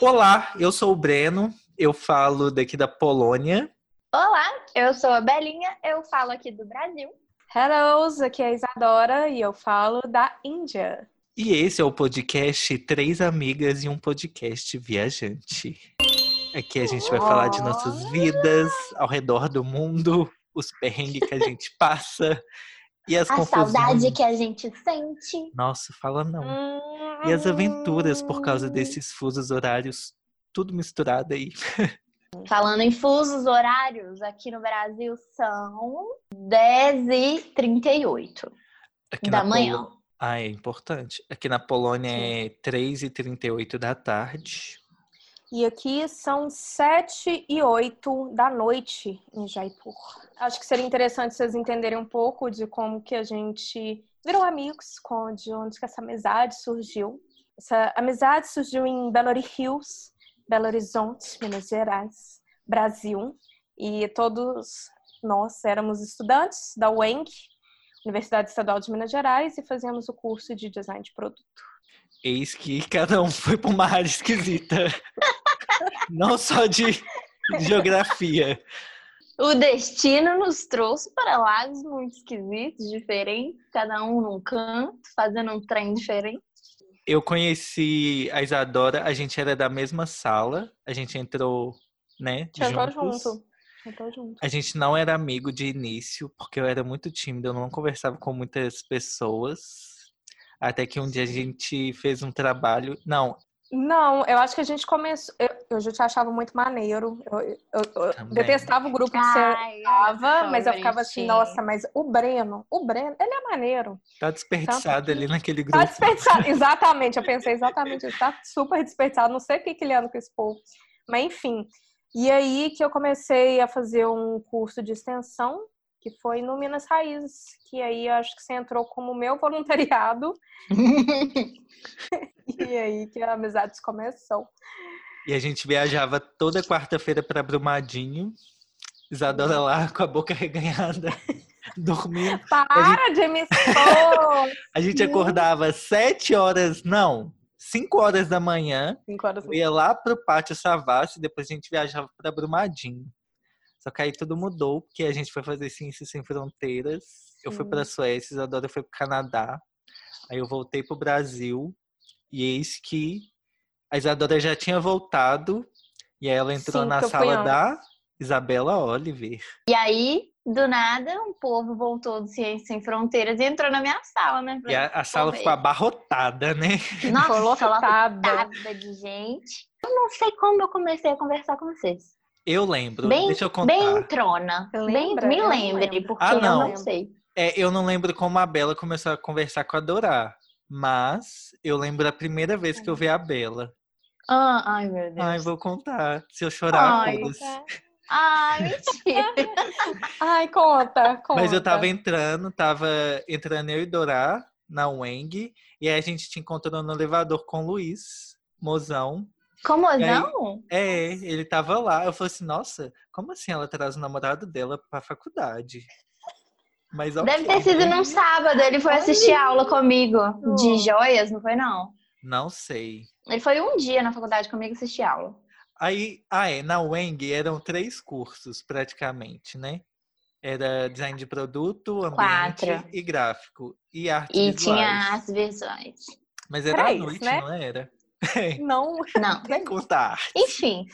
Olá, eu sou o Breno, eu falo daqui da Polônia. Olá, eu sou a Belinha, eu falo aqui do Brasil. Hello, aqui é a Isadora e eu falo da Índia. E esse é o podcast Três Amigas e um Podcast Viajante. Aqui a gente vai falar de nossas vidas ao redor do mundo, os perrengues que a gente passa e as A confusões. saudade que a gente sente. Nossa, fala não. E as aventuras por causa desses fusos horários, tudo misturado aí. Falando em fusos horários, aqui no Brasil são 10h38 Aqui da manhã. Polo- Ah, é importante. Aqui na Polônia é 3h38 da tarde. E aqui são 7 e 8 da noite em Jaipur. Acho que seria interessante vocês entenderem um pouco de como que a gente virou amigos, de onde que essa amizade surgiu. Essa amizade surgiu em Belo Hills, Belo Horizonte, Minas Gerais, Brasil. E todos nós éramos estudantes da UENG, Universidade Estadual de Minas Gerais, e fazíamos o curso de design de produto. Eis que cada um foi para uma área esquisita. Não só de geografia. O destino nos trouxe para lados muito esquisitos, diferentes, cada um num canto, fazendo um trem diferente. Eu conheci a Isadora, a gente era da mesma sala, a gente entrou, né, entrou junto. Entrou junto. A gente não era amigo de início, porque eu era muito tímido, eu não conversava com muitas pessoas. Até que um dia a gente fez um trabalho. Não, Não, eu acho que a gente começou. Eu, eu já te achava muito maneiro. Eu, eu- eu detestava o grupo que você Ai, estava, mas eu ficava assim, nossa, mas o Breno, o Breno, ele é maneiro. tá desperdiçado ali naquele Tá grupo. desperdiçado. exatamente, eu pensei exatamente isso. Tá super desperdiçado. Não sei o que, que ele anda com esse povo. Mas enfim. E aí que eu comecei a fazer um curso de extensão, que foi no Minas Raízes, que aí acho que você entrou como meu voluntariado. E aí que a amizade começou. E a gente viajava toda quarta-feira para Brumadinho. Isadora lá com a boca reganhada, dormindo. Para de me expor! A gente acordava sete horas, não, cinco horas da manhã. Cinco horas ia lá pro Pátio Savassi, depois a gente viajava para Brumadinho. Só que aí tudo mudou, porque a gente foi fazer Ciências Sem Fronteiras. Eu fui Sim. para Suécia, Isadora foi pro Canadá. Aí eu voltei pro Brasil. E eis que a Isadora já tinha voltado. E aí ela entrou Sim, na sala da Isabela Oliver. E aí, do nada, um povo voltou do Ciência Sem Fronteiras e entrou na minha sala, né? E a, a sala ficou abarrotada, né? Nossa, lotada de gente. Eu não sei como eu comecei a conversar com vocês. Eu lembro. Bem, Deixa eu contar. bem trona. Bem, Lembra? me Eu não lembre, lembro. porque Ah, eu não. não sei. É, eu não lembro como a Bela começou a conversar com a Dorá. Mas eu lembro a primeira vez que eu vi a Bela. Ah, ai, meu Deus. Ai, vou contar. Se eu chorar, Ai, foda-se. Ai, mentira. Ai, conta, conta. Mas eu tava entrando, tava entrando eu e Dorá na Weng. E aí a gente te encontrou no elevador com o Luiz, mozão. Como não? É, ele tava lá. Eu falei assim, nossa, como assim ela traz o namorado dela pra faculdade? Mas ok. Deve ter sido num sábado. Ele foi assistir aula comigo de joias, não foi não? Não sei. Ele foi um dia na faculdade comigo assistir aula. Aí, ah, é, na Weng eram três cursos praticamente, né? Era design de produto, ambiente Quatro. e gráfico. E artes E visuais. tinha as visuais. Mas era à noite, né? não era? Não, Não. Tem contar. Enfim,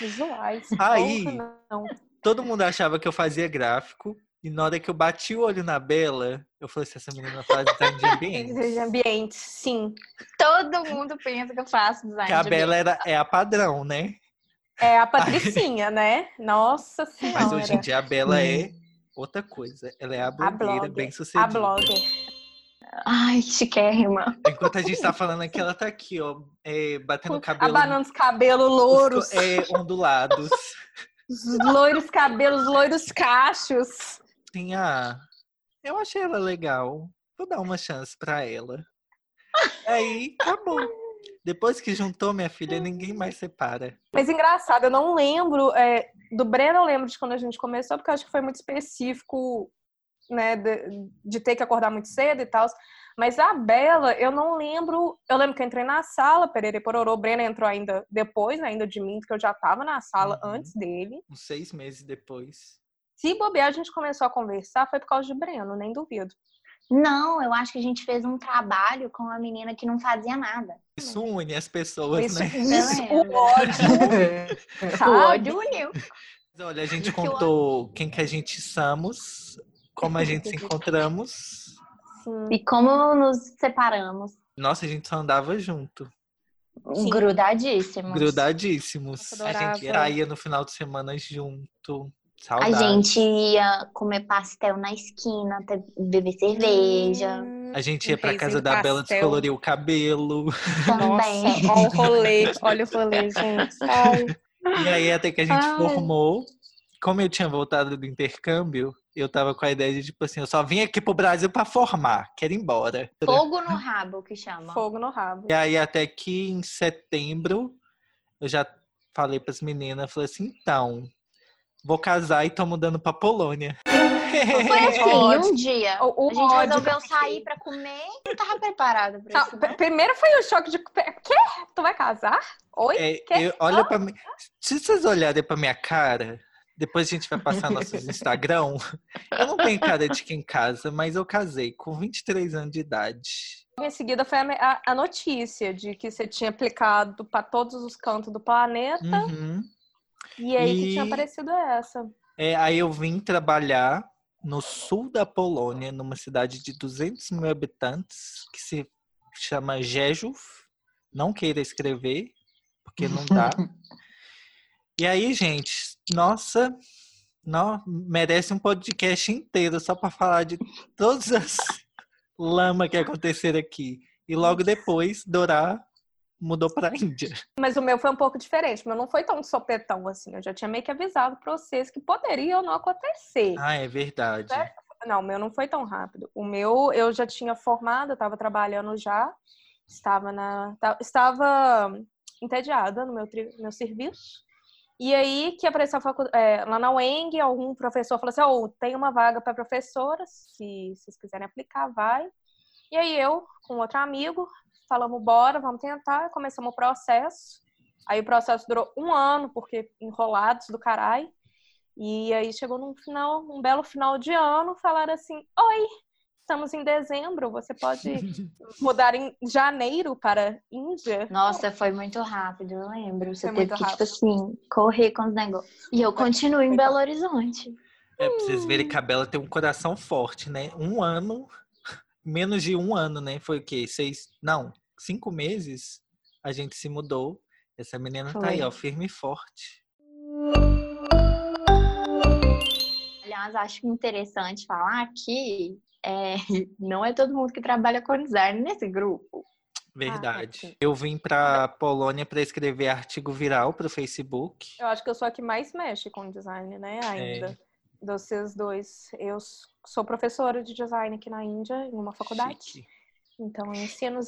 visuais. Aí- não. Todo mundo achava que eu fazia gráfico. E na hora que eu bati o olho na Bela, eu falei assim, essa menina faz design de ambiente. De ambiente, sim. todo mundo pensa que eu faço design Que a de Bela era, é a padrão, né? É a Patricinha, né? Nossa senhora. Mas hoje em dia a Bela é outra coisa. Ela é a blogueira blogger, bem A sucedida. blogger. Ai, chiquérrima. Enquanto a gente tá falando aqui, ela tá aqui, ó, é, batendo cabelo. Abanando os cabelos louros. os É, ondulados. Os loiros cabelos, loiros cachos. Sim, ah, eu achei ela legal. Vou dar uma chance pra ela. Aí, acabou. Depois que juntou minha filha, ninguém mais separa. Mas engraçado, eu não lembro. é, do Breno eu lembro de quando a gente começou, porque eu acho que foi muito específico né, de, de ter que acordar muito cedo e tal. Mas a Bela, eu não lembro. Eu lembro que eu entrei na sala, Pereira Pororô, Brena entrou ainda depois, né, ainda de mim, porque eu já tava na sala Uhum. antes dele. Uns seis meses depois. Se bobear, a gente começou a conversar, foi por causa de Breno, nem duvido. Não, eu acho que a gente fez um trabalho com uma menina que não fazia nada. Isso une as pessoas, Isso, né? isso lembro. o ódio, O ódio uniu. Olha, a gente contou quem que a gente somos, como a gente se encontramos. Sim. E como nos separamos. Nossa, a gente só andava junto. Sim. Grudadíssimos. Grudadíssimos. A gente saía no final de semana junto. A Saudade. gente ia comer pastel na esquina, beber cerveja. Hum, A gente ia pra casa da Bela pastel. descolorir o cabelo. Também. Nossa, olha o rolê, olha o rolê, gente. Ai. E aí, até que a gente Ai. formou. Como eu tinha voltado do intercâmbio, eu tava com a ideia de, tipo assim, eu só vim aqui pro Brasil pra formar, quero ir embora. Fogo no rabo, que chama. Fogo no rabo. E aí, até que em setembro, eu já falei pras meninas, falei assim, então, vou casar e tô mudando pra Polônia. Foi assim, um dia. O, o A gente ódio resolveu sair pra comer e não tava preparada pra Tá, isso. não. Primeiro foi o choque de. Quê? Tu vai casar? Oi? É, eu- olha pra mim. Se vocês olharem pra minha cara, depois a gente vai passar nossos Instagram. Eu não tenho cara de quem casa, mas eu casei com 23 anos de idade. Em seguida foi a, a- notícia de que você tinha aplicado para todos os cantos do planeta. Uhum. E aí que tinha E- aparecido essa. É, aí eu vim trabalhar no sul da Polônia, numa cidade de 200 mil habitantes, que se chama Rzeszów. Não queira escrever, porque não dá. E aí, gente, nossa, não, merece um podcast inteiro só para falar de todas as lama que aconteceram aqui. E logo depois, Dorá mudou para a Índia. Mas o meu foi um pouco diferente. O meu não foi tão sopetão assim. Eu já tinha meio que avisado para vocês que poderia ou não acontecer. Ah, é verdade. É. Não, o meu não foi tão rápido. O meu, eu já tinha formado, eu estava trabalhando já. Estava na. ta- Estava entediada no meu, tri- meu serviço. E aí que apareceu é, lá na UENG, algum professor falou assim: oh, tem uma vaga para professora, se vocês quiserem aplicar, vai. E aí eu, com outro amigo, falamos, bora, vamos tentar, começamos o processo. Aí o processo durou um ano, porque enrolados do caralho. E aí chegou num final, um belo final de ano, falaram assim: Oi, estamos em dezembro, você pode mudar em janeiro para Índia? Nossa, foi muito rápido, eu lembro. Você Foi teve que, tipo rápido. assim, correr com os negócios. E eu continuo em Foi Belo Horizonte. É pra vocês verem que a Bela tem um coração forte, né? Um ano, menos de um ano, né? Foi o quê? Seis, não, cinco meses a gente se mudou. Essa menina tá aí, Foi. ó, firme e forte. Aliás, acho interessante falar que é, não é todo mundo que trabalha com design nesse grupo. Verdade. sim. eu vim pra Polônia para escrever artigo viral pro Facebook. Eu acho que eu sou a que mais mexe com design, né? Ainda. Dos vocês dois. Eu sou professora de design aqui na Índia, em uma faculdade. Chique. Então, eu ensino os,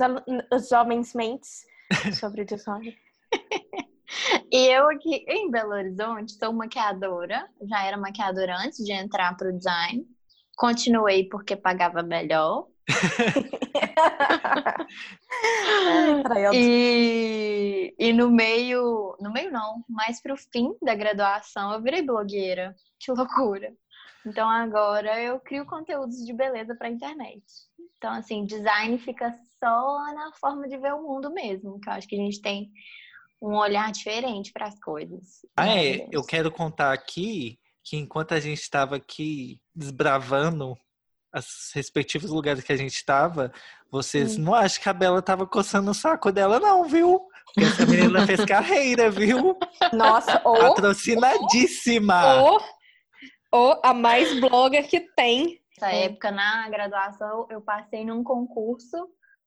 os jovens mentes sobre design. E eu aqui em Belo Horizonte sou maquiadora. Já era maquiadora antes de entrar pro design. Continuei porque pagava melhor. E, e no meio, no meio não, mais pro fim da graduação eu virei blogueira. Que loucura. Então agora eu crio conteúdos de beleza pra internet. Então assim, design fica só na forma de ver o mundo mesmo, que eu acho que a gente tem um olhar diferente para as coisas. Ah, é, eu quero contar aqui que enquanto a gente estava aqui desbravando os respectivos lugares que a gente estava, vocês Hum. não acham que a Bela tava coçando o saco dela, não, viu? Porque essa menina fez carreira, viu? Nossa, ou, Patrocinadíssima! ou, ou a mais blogger que tem. Nessa época, na graduação, eu passei num concurso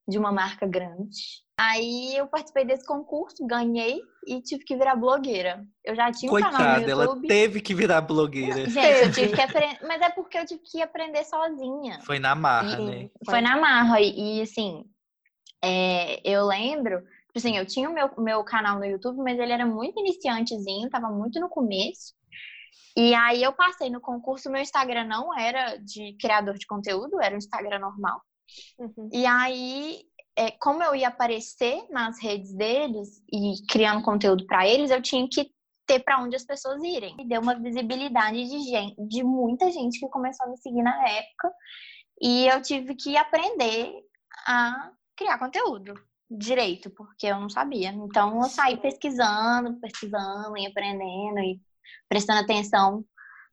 de uma marca grande. Aí eu participei desse concurso, ganhei e tive que virar blogueira. Eu já tinha um canal Coitada, no ela YouTube. teve que virar blogueira. Gente, eu tive que aprender. Mas é porque eu tive que aprender sozinha. Foi na marra, Sim. né? Foi na marra. E, e, assim, é, eu lembro. tipo Assim, eu tinha o meu, meu canal no YouTube, mas ele era muito iniciantezinho, tava muito no começo. E aí eu passei no concurso, meu Instagram não era de criador de conteúdo, era um Instagram normal. Uhum. E aí, é, como eu ia aparecer nas redes deles e criando conteúdo para eles, eu tinha que ter para onde as pessoas irem. E deu uma visibilidade de gente, de muita gente que começou a me seguir na época. E eu tive que aprender a criar conteúdo direito, porque eu não sabia. Então eu saí pesquisando, pesquisando e aprendendo e prestando atenção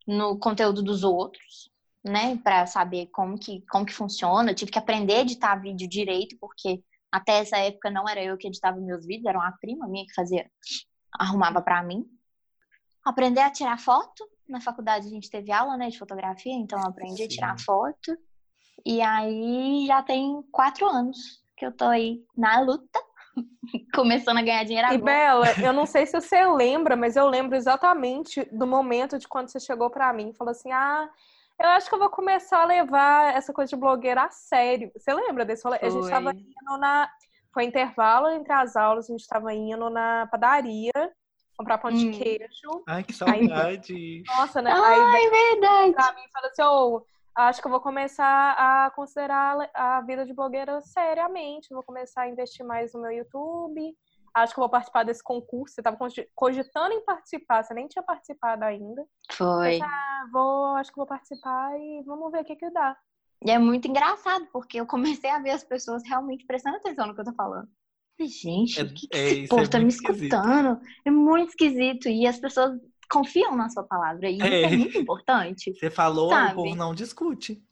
no conteúdo dos outros, né, para saber como que como que funciona. Eu tive que aprender a editar vídeo direito, porque até essa época não era eu que editava meus vídeos, era uma prima minha que fazia, arrumava para mim. Aprender a tirar foto. Na faculdade a gente teve aula, né, de fotografia, então eu aprendi a tirar foto. E aí já tem quatro anos que eu tô aí na luta, começando a ganhar dinheiro E agora. Bela, eu não sei se você lembra, mas eu lembro exatamente do momento de quando você chegou pra mim e falou assim: "Ah, eu acho que eu vou começar a levar essa coisa de blogueira a sério". Você lembra desse rolê? A gente Foi. tava indo na foi intervalo entre as aulas, a gente tava indo na padaria comprar pão de Hum. queijo. Ai, que saudade. Nossa, né? Aí Ai, verdade. pra mim falou assim: "Ô, acho que eu vou começar a considerar a vida de blogueira seriamente. Vou começar a investir mais no meu YouTube. Acho que eu vou participar desse concurso. Você estava cogitando em participar, você nem tinha participado ainda. Foi. Ah, vou, acho que vou participar e vamos ver o que que dá. E é muito engraçado, porque eu comecei a ver as pessoas realmente prestando atenção no que eu tô falando. Gente, É- o que, que é, esse isso povo é tá me esquisito. escutando? É muito esquisito. E as pessoas confiam na sua palavra. E isso É. é muito importante. Você falou, Sabe? o povo não discute.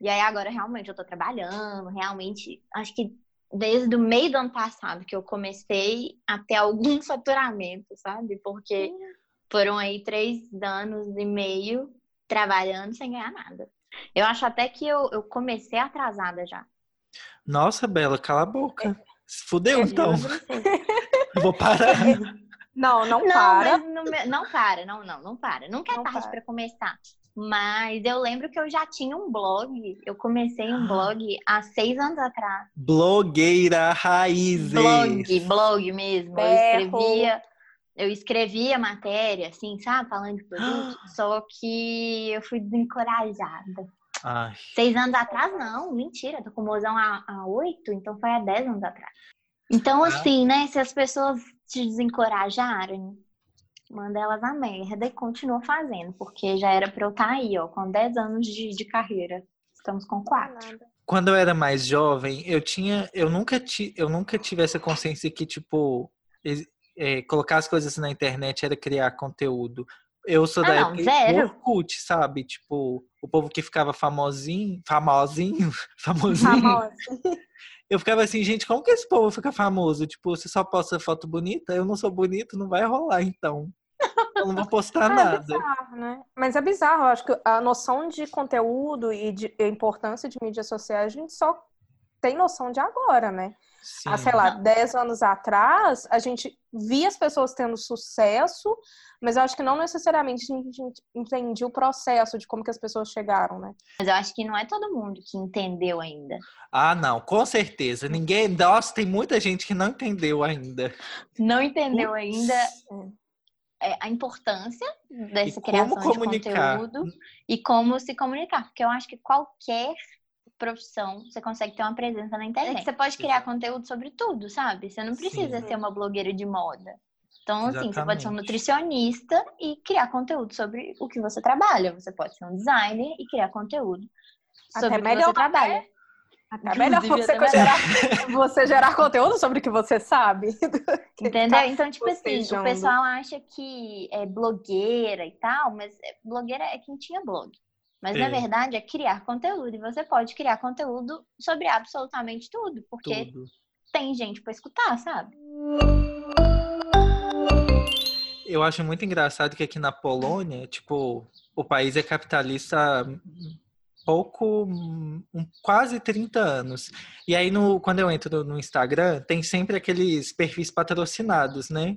E aí agora realmente eu tô trabalhando, realmente, acho que desde o meio do ano passado que eu comecei a ter algum faturamento, sabe? Porque foram aí três anos e meio trabalhando sem ganhar nada. Eu acho até que eu, eu comecei atrasada já. Nossa, Bela, cala a boca. Se Fudeu, então. Juro pra você. Eu vou parar. Não, não, Não, para. mas não, não para, não, não, não para. Nunca é Não tarde para. começar. Mas eu lembro que eu já tinha um blog. Eu comecei um blog há seis anos atrás. Blogueira raízes. Blog, blog mesmo. Eu Berro. escrevia, eu escrevia matéria, assim, sabe? Falando de produto. só que eu fui desencorajada. Ai, Seis anos atrás, não, mentira. Tô com o mozão há, há oito, então foi há dez anos atrás. Então, Ah. assim, né? Se as pessoas te desencorajarem, manda elas a merda e continua fazendo, porque já era pra eu estar aí, ó, com 10 anos de, de carreira. Estamos com quatro. quando eu era mais jovem, eu tinha, eu nunca, ti, eu nunca tive essa consciência que tipo é, colocar as coisas na internet era criar conteúdo. Eu sou da Ah, não, época zero. do Orkut, sabe? Tipo, o povo que ficava famosinho, famosinho, famosinho. Famosa. Eu ficava assim, gente, como que esse povo fica famoso? Tipo, você só posta foto bonita? Eu não sou bonito, não vai rolar, então. Eu não vou postar Ah, é nada. bizarro, né? Mas é bizarro, eu acho que a noção de conteúdo e de a importância de mídias sociais a gente só tem noção de agora, né? Sim. Há, sei lá, 10 anos atrás, a gente via as pessoas tendo sucesso, mas eu acho que não necessariamente a gente entendia o processo de como que as pessoas chegaram, né? Mas eu acho que não é todo mundo que entendeu ainda. Ah, não, com certeza. Ninguém. Nossa, tem muita gente que não entendeu ainda. Não entendeu ainda é, a importância dessa E como criação comunicar. de conteúdo e como se comunicar. Porque eu acho que qualquer profissão você consegue ter uma presença na internet. Você pode criar conteúdo sobre tudo, sabe? Você não precisa Sim. ser uma blogueira de moda. Então, assim, você pode ser um nutricionista e criar conteúdo sobre o que você trabalha. Você pode ser um designer e criar conteúdo Até sobre o que melhor, você trabalha. Até melhor Inclusive, você, até gerar, você gerar conteúdo sobre o que você sabe. Entendeu? Então, tipo assim, o pessoal acha que é blogueira e tal, mas é- blogueira é quem tinha blog. Mas na É. verdade é criar conteúdo. E você pode criar conteúdo sobre absolutamente tudo, porque Tudo. tem gente pra escutar, sabe? Eu acho muito engraçado que aqui na Polônia, tipo, o país é capitalista pouco, um, quase 30 anos. E aí, no, quando eu entro no Instagram, tem sempre aqueles perfis patrocinados, né?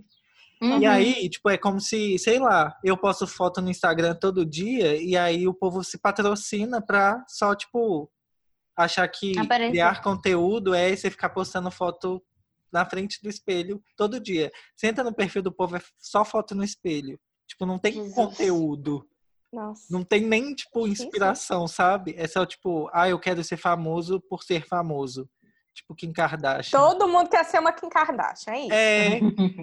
E Uhum. aí, tipo, é como se, sei lá, eu posto foto no Instagram todo dia e aí o povo se patrocina pra só, tipo, achar que Aparecer. criar conteúdo é você ficar postando foto na frente do espelho todo dia. Você entra no perfil do povo, é só foto no espelho. Tipo, não tem Jesus. conteúdo. Nossa. Não tem nem, tipo, sim. inspiração, sabe? É só, tipo, ah, eu quero ser famoso por ser famoso. Tipo, Kim Kardashian. Todo mundo quer ser uma Kim Kardashian, é isso? É,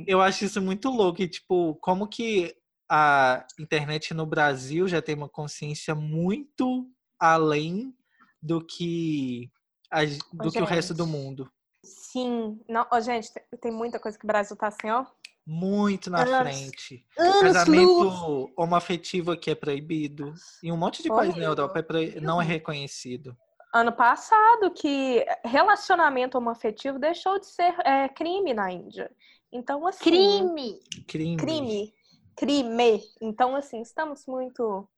eu acho isso muito louco. E, tipo, como que a internet no Brasil já tem uma consciência muito além do que, a- do que o resto do mundo. Sim. Não, ó, gente, tem- tem muita coisa que o Brasil tá assim, ó. Muito na Anos- frente. anos luz. Casamento homoafetivo aqui é proibido. Em um monte de país na. Europa é proi- não é reconhecido. Ano passado, que relacionamento homoafetivo deixou de ser é, crime na Índia. Então, assim. Crime! Crime. Crime. Crime. Então, assim, estamos muito.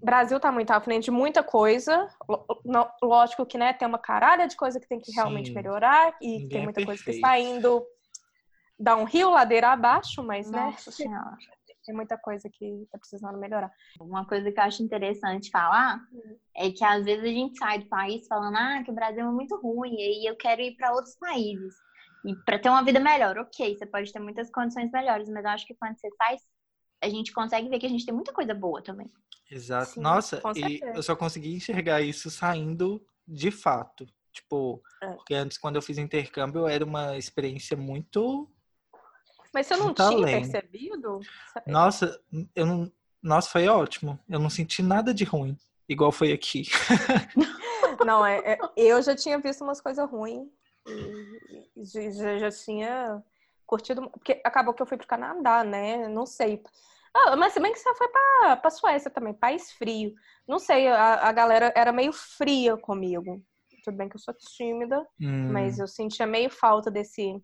O Brasil tá muito à frente de muita coisa. Lógico que, né, tem uma caralha de coisa que tem que realmente Sim. melhorar. E Ninguém tem é muita coisa que está indo dar um rio ladeira abaixo, mas, né, Nossa senhora. tem muita coisa que tá precisando melhorar. Uma coisa que eu acho interessante falar é que às vezes a gente sai do país falando ah, que o Brasil é muito ruim e eu quero ir para outros países. E para ter uma vida melhor, ok, você pode ter muitas condições melhores, mas eu acho que quando você sai, a gente consegue ver que a gente tem muita coisa boa também. Exato. Sim, Nossa, e eu só consegui enxergar isso saindo de fato. Tipo, É. porque antes, quando eu fiz intercâmbio, era uma experiência muito. Mas você não Muito tinha percebido? Nossa, eu não. Nossa, foi ótimo. Eu não senti nada de ruim, igual foi aqui. Não, é, é- eu já tinha visto umas coisas ruins. Já, já- já tinha curtido. Porque acabou que eu fui pro Canadá, né? Não sei. Ah, mas se bem que você foi pra, pra Suécia também, país frio. Não sei, a, a galera era meio fria comigo. Tudo bem que eu sou tímida, Hum, mas eu sentia meio falta desse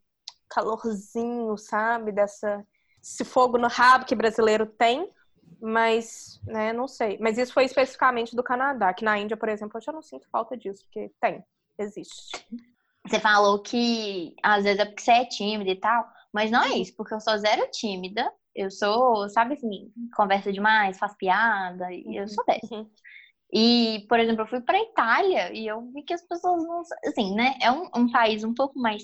calorzinho, sabe? Dessa, esse fogo no rabo que brasileiro tem. Mas, né, não sei. Mas isso foi especificamente do Canadá, que na Índia, por exemplo, eu já não sinto falta disso, porque tem, existe. Você falou que às vezes é porque você é tímida e tal, mas não é isso, porque eu sou zero tímida. Eu sou, sabe assim, conversa demais, faz piada, e eu sou dessa. Uhum. E, por exemplo, eu fui pra Itália e eu vi que as pessoas não. Assim, né? É um, um país um pouco mais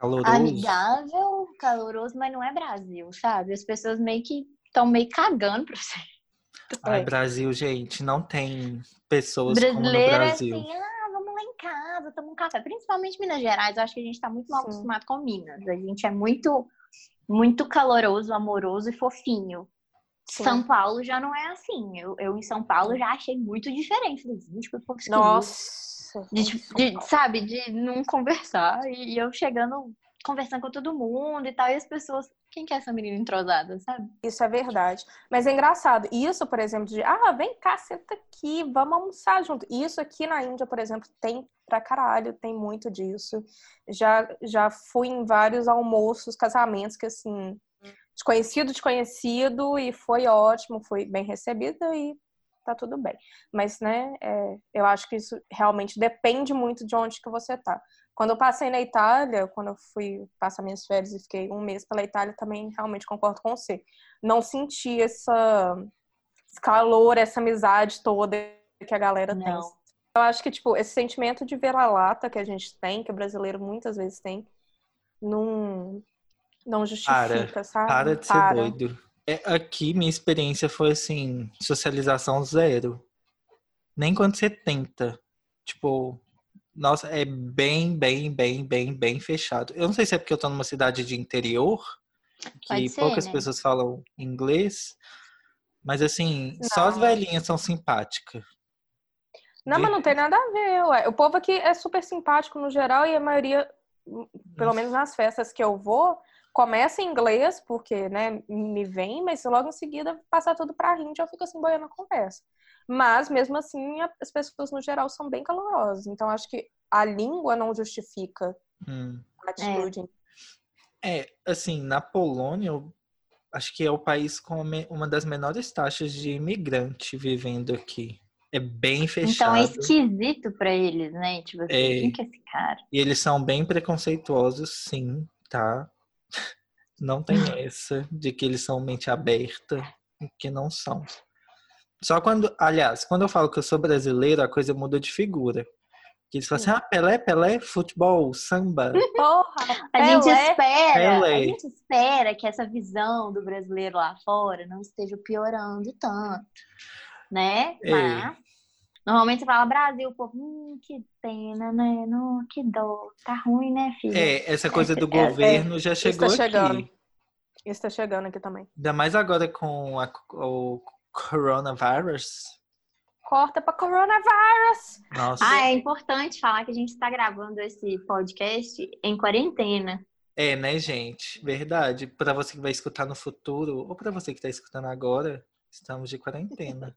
caloroso. amigável, caloroso, mas não é Brasil, sabe? As pessoas meio que estão meio cagando pra você. Ai, É. Brasil, gente, não tem pessoas como no Brasileiro é Brasil. assim, ah, vamos lá em casa, tomar um café. Principalmente Minas Gerais, eu acho que a gente tá muito mal Sim. acostumado com Minas. A gente é muito, muito caloroso, amoroso e fofinho. Sim. São Paulo já não é assim. Eu, eu em São Paulo já achei muito diferente. Gente, esquisito. Nossa. De, tipo, de, sabe, de não conversar. E, e eu chegando, conversando com todo mundo e tal. E as pessoas, quem que é essa menina entrosada, sabe? Isso é verdade. Mas é engraçado. Isso, por exemplo, de ah, vem cá, senta aqui, vamos almoçar junto. Isso aqui na Índia, por exemplo, tem pra caralho, tem muito disso. Já, já fui em vários almoços, casamentos que assim, desconhecido, desconhecido, e foi ótimo, foi bem recebida e tá tudo bem. Mas, né, é, eu acho que isso realmente depende muito de onde que você tá. Quando eu passei na Itália, quando eu fui passar minhas férias e fiquei um mês pela Itália, também realmente concordo com você. Não senti essa, esse calor, essa amizade toda que a galera tem. Não. Eu acho que, tipo, esse sentimento de vira-lata que a gente tem, que o brasileiro muitas vezes tem, não, não justifica, sabe? Para de ser Para. doido. É, aqui, minha experiência foi assim, socialização zero. Nem quando você tenta. Tipo, nossa, é bem, bem, bem, bem, bem fechado. Eu não sei se é porque eu tô numa cidade de interior, que ser, poucas né? pessoas falam inglês. Mas assim, só as Não. velhinhas são simpáticas. Não, De- mas não tem nada a ver, ué. O povo aqui é super simpático no geral e a maioria, pelo menos nas festas que eu vou, começa em inglês, porque, né, me vem, mas logo em seguida passar tudo pra hindi, eu fico assim, boiando a conversa. Mas, mesmo assim, a- as pessoas no geral são bem calorosas. Então, acho que a língua não justifica Hum. a atitude. É, assim, na Polônia, eu acho que é o país com a uma das menores taxas de imigrante vivendo aqui. É bem Então fechado. é esquisito pra eles, né? Tipo assim, É. quem que é esse cara? E eles são bem preconceituosos, sim, tá? Não tem essa de que eles são mente aberta, que não são. Só quando, aliás, quando eu falo que eu sou brasileiro, a coisa muda de figura. Que eles falam assim, ah, Pelé, Pelé, futebol, samba. Porra! A gente Pelé. espera, Pelé. a gente espera que essa visão do brasileiro lá fora não esteja piorando tanto, né? É. Mas normalmente você fala Brasil, o povo, hum, que pena, né? Não, que dor, tá ruim, né, filha? É, essa coisa do É, é, governo já Isso chegou tá chegando. aqui. Isso tá chegando aqui também. Ainda mais agora com a- o coronavirus. Corta pra coronavírus! Nossa. Ah, é importante falar que a gente está gravando esse podcast em quarentena. É, né, gente? Verdade. Pra você que vai escutar no futuro, ou pra você que tá escutando agora, estamos de quarentena.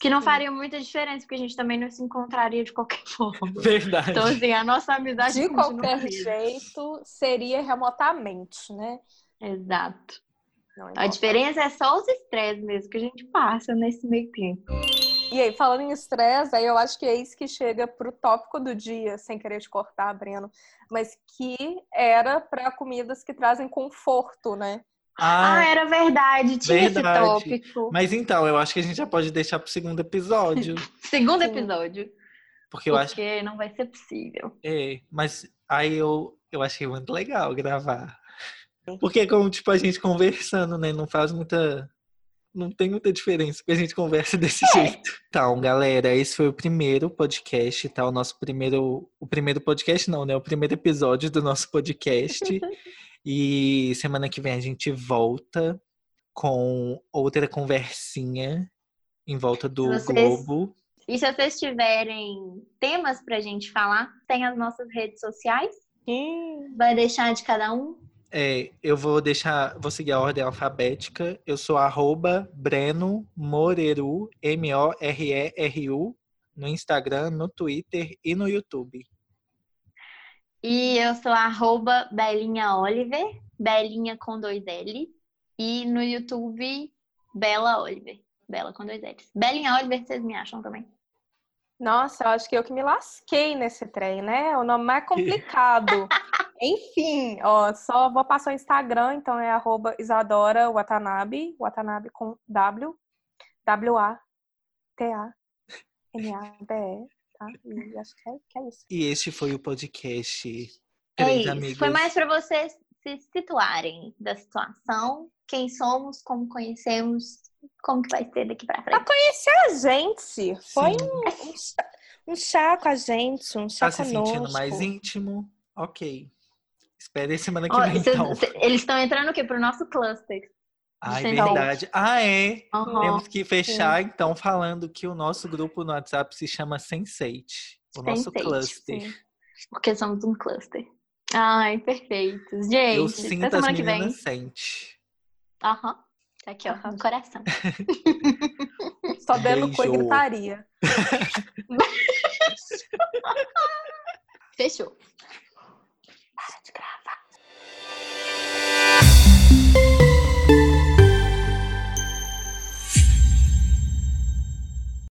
Que não faria muita diferença, porque a gente também não se encontraria de qualquer forma. Verdade. Então, assim, a nossa amizade De qualquer jeito, seria remotamente, né? Exato. Não A diferença é só os estresses mesmo que a gente passa nesse meio tempo. E aí, falando em estresse, aí eu acho que é isso que chega pro tópico do dia, sem querer te cortar, Breno, mas que era para comidas que trazem conforto, né? Ah, Ah, era verdade, tinha verdade. esse tópico. mas então, eu acho que a gente já pode deixar pro segundo episódio. Segundo episódio. Porque eu acho porque não vai ser possível. É, mas aí eu, eu achei muito legal gravar. Porque como, tipo, a gente conversando, né? Não faz muita. Não tem muita diferença, porque a gente conversa desse jeito. Então, galera, esse foi o primeiro podcast, tá? O nosso primeiro. O primeiro podcast, não, né? O primeiro episódio do nosso podcast. e semana que vem a gente volta com outra conversinha em volta do Vocês- Globo. E se vocês tiverem temas pra gente falar, tem as nossas redes sociais. Ih, Vai deixar de cada um. É, eu vou deixar, vou seguir a ordem alfabética. Eu sou arroba Breno Moreru, M-O-R-E-R-U, no Instagram, no Twitter e no YouTube. E eu sou arroba Belinha Oliver, Belinha com dois L. E no YouTube, Bela Oliver. Bela com dois L's. Belinha Oliver, vocês me acham também. Nossa, eu acho que eu que me lasquei nesse trem, né? O nome mais complicado. Enfim, ó, só vou passar o Instagram, então é arroba Isadora Watanabe, Watanabe com W, W-A-T-A-N-A-B-E, tá? E acho que é, que é isso. E este foi o podcast É Três isso. Amigas. Foi mais para vocês se situarem da situação, quem somos, como conhecemos, como que vai ser daqui para Pra frente. conhecer a gente. Foi Sim. um, um, chá, um chá com a gente, um chá Tá se sentindo conosco. mais íntimo? Ok. Espere semana que Ó, vem, então. eles estão entrando o quê? Pro nosso cluster. Ai, Então- verdade. Ah, é. Aham. Temos que fechar, então, falando que o nosso grupo no WhatsApp se chama Sense8. O nosso Sense8, cluster. sim. Porque somos um cluster. Ai, perfeitos. Gente, Eu até sinto as semana que vem. meninas sente. Aham. Tá aqui, ó, no coração. Só dando Beijo. gritaria. Fechou.